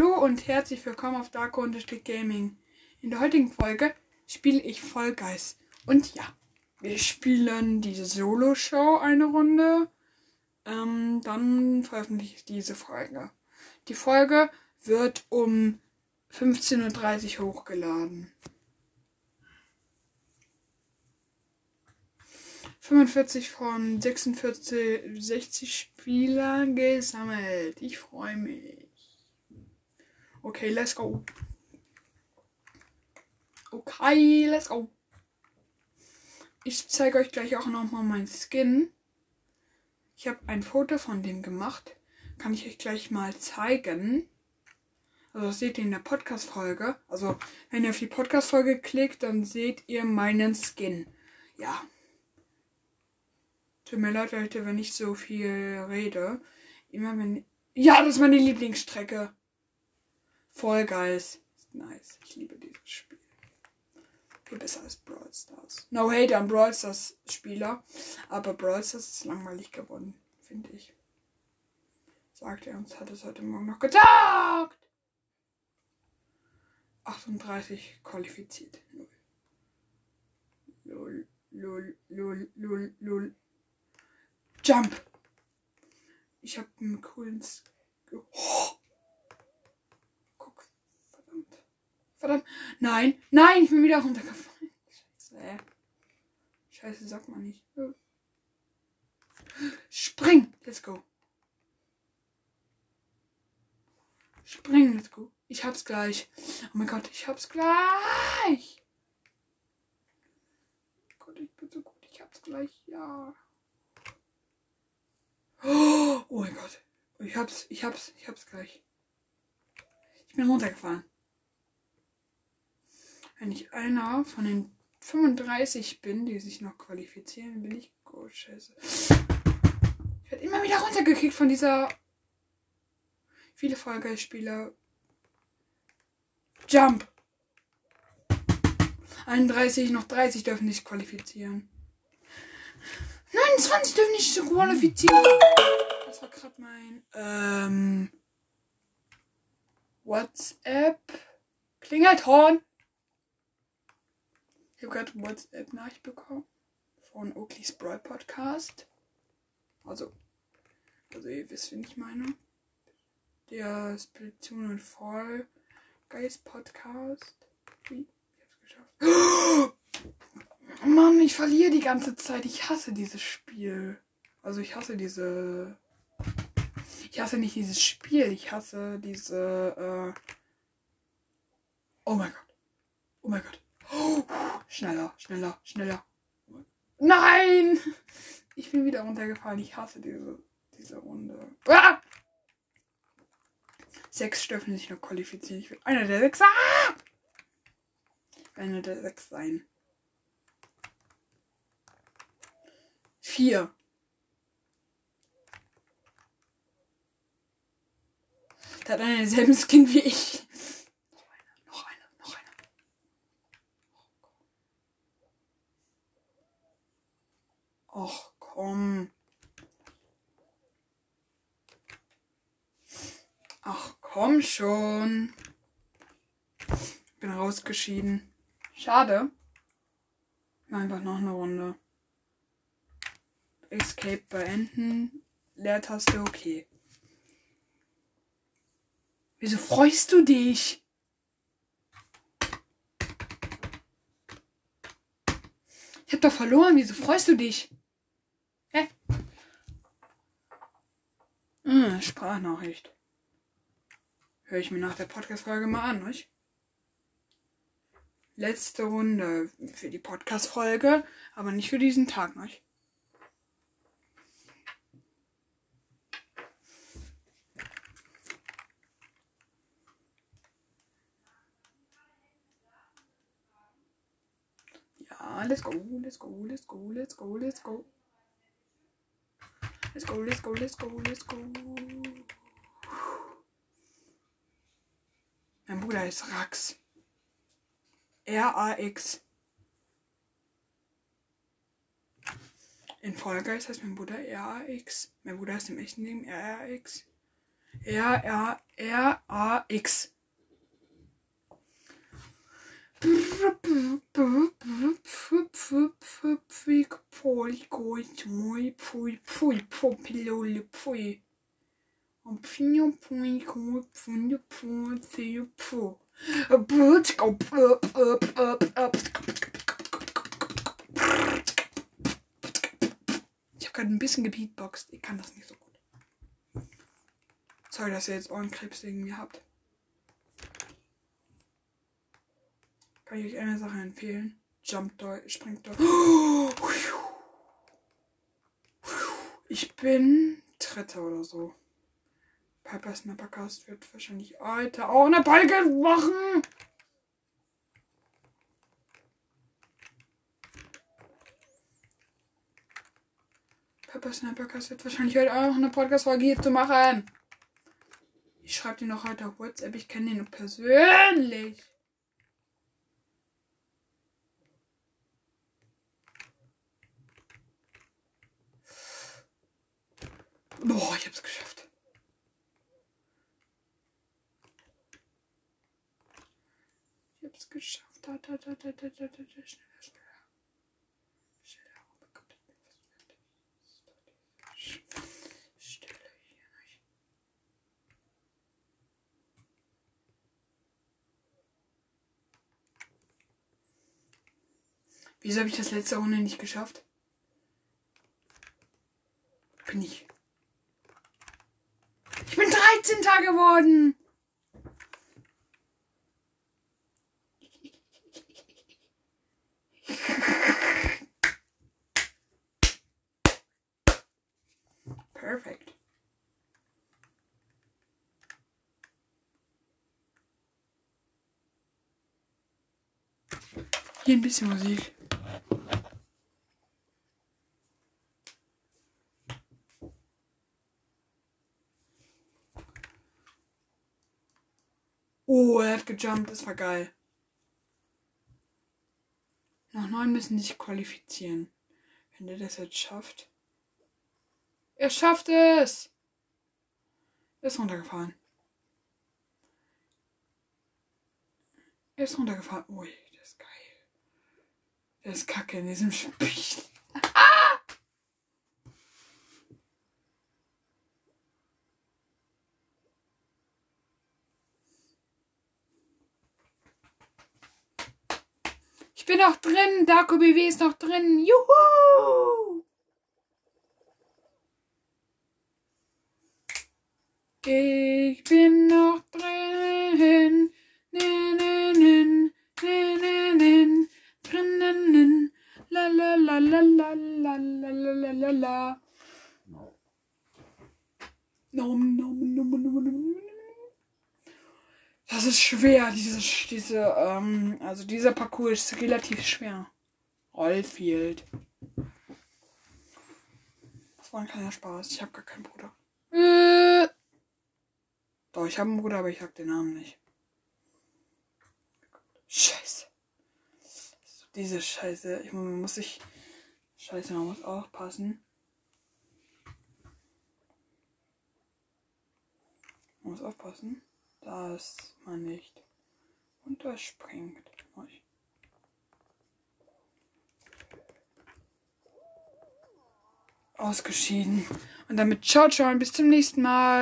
Hallo und herzlich willkommen auf Dark Gaming. In der heutigen Folge spiele ich Guys. Und ja, wir spielen diese Solo-Show eine Runde. Ähm, dann veröffentliche ich diese Folge. Die Folge wird um 15.30 Uhr hochgeladen. 45 von 46, 60 Spielern gesammelt. Ich freue mich. Okay, let's go. Okay, let's go. Ich zeige euch gleich auch nochmal mein Skin. Ich habe ein Foto von dem gemacht. Kann ich euch gleich mal zeigen. Also das seht ihr in der Podcast-Folge. Also wenn ihr auf die Podcast-Folge klickt, dann seht ihr meinen Skin. Ja. Tut mir leid, Leute, wenn ich so viel rede. Immer wenn. Ja, das ist meine Lieblingsstrecke. Geil. Nice. Ich liebe dieses Spiel. Viel besser als Brawl Stars. No hate an Brawl Stars Spieler. Aber Brawl Stars ist langweilig geworden, finde ich. Sagt er uns, hat es heute Morgen noch gesagt. 38 qualifiziert. Lul. Lul, lul, lul, lul. Jump! Ich hab einen coolen. Oh. Verdammt. Nein. Nein, ich bin wieder runtergefallen. Scheiße. Scheiße, sagt man nicht. Spring. Let's go. Spring, let's go. Ich hab's gleich. Oh mein Gott, ich hab's gleich. Oh Gott, ich bin so gut. Ich hab's gleich. Ja. Oh mein Gott. Ich hab's, ich hab's, ich hab's gleich. Ich bin runtergefahren. Wenn ich einer von den 35 bin, die sich noch qualifizieren, bin ich. Oh, scheiße. Ich werde immer wieder runtergekickt von dieser. Viele Vollgeistspieler. Jump! 31, noch 30 dürfen sich qualifizieren. 29 dürfen nicht qualifizieren. Das war gerade mein ähm, WhatsApp Klingelton. Ich habe gerade WhatsApp-Nachricht bekommen von Oakley's Brawl Podcast. Also, also ihr wisst, wen ich meine. Der Splatoon und Fall Guys Podcast. Wie? Ich hab's geschafft. Oh Mann, ich verliere die ganze Zeit. Ich hasse dieses Spiel. Also ich hasse diese. Ich hasse nicht dieses Spiel. Ich hasse diese. Äh oh mein Gott. Oh mein Gott. Oh, schneller, schneller, schneller. Nein! Ich bin wieder runtergefallen. Ich hasse diese, diese Runde. Ah! Sechs dürfen sich noch qualifizieren. Ich will einer der sechs. Ah! Einer der sechs sein. Vier. Der hat einen derselben Skin wie ich. Och, komm. Ach, komm schon. Bin rausgeschieden. Schade. Einfach noch eine Runde. Escape beenden. Leertaste okay. Wieso freust du dich? Ich hab doch verloren. Wieso freust du dich? Hä? Hm, Sprachnachricht. Höre ich mir nach der Podcast-Folge mal an, nicht? Letzte Runde für die Podcast-Folge, aber nicht für diesen Tag, nicht? Ja, let's go, let's go, let's go, let's go, let's go. Let's go, let's go, let's go, let's go. Mein Bruder ist Rax. R-A-X. In Guys heißt mein Bruder R-A-X. Mein Bruder ist im echten Leben R-A-X. R, Ich habe gerade ein bisschen gebeatboxt. Ich kann das nicht so gut. Sorry, dass ihr jetzt Ohrenkrebs wegen mir habt. Kann ich euch eine Sache empfehlen? Jump Deutsch, springt Deutsch. Ich bin Dritter oder so. Piper Snappercast wird wahrscheinlich heute auch eine Balke machen. Pepper Snappercast wird wahrscheinlich heute auch eine Podcast-Folge hier zu machen. Ich schreibe dir noch heute auf WhatsApp. Ich kenne den noch persönlich. Boah, ich hab's geschafft. Ich hab's geschafft. Da, da, da, da, da, da, da, da. Schneller, schneller. Schneller. Oh mein Gott, ich bin fast fertig. Stille hier nicht. Wieso habe ich das letzte Runde nicht geschafft? Bin ich. Ich bin 13. geworden. Perfekt. Hier ein bisschen Musik. Oh, er hat gejumpt, das war geil. Noch neun müssen sich qualifizieren. Wenn der das jetzt schafft. Er schafft es! Ist runtergefallen. Er ist runtergefallen. Ui, das ist geil. Der ist kacke in diesem Spiel. Bin noch drin. Darko BW ist noch drin. Juhu! Ich bin noch drin. Ne, ne, ne, ne, ne, ne, drinnen. La la la la la la la la la la nom, nom, nom, nom, nom. Das ist schwer, diese, diese, ähm, also dieser Parcours ist relativ schwer. Rollfield. Das war ein kleiner Spaß. Ich habe gar keinen Bruder. Äh. Doch, ich habe einen Bruder, aber ich sag den Namen nicht. Scheiße. Diese Scheiße. Ich man muss sich. Scheiße, man muss aufpassen. Man muss aufpassen, dass man nicht unterspringt. Ausgeschieden. Und damit ciao, ciao und bis zum nächsten Mal.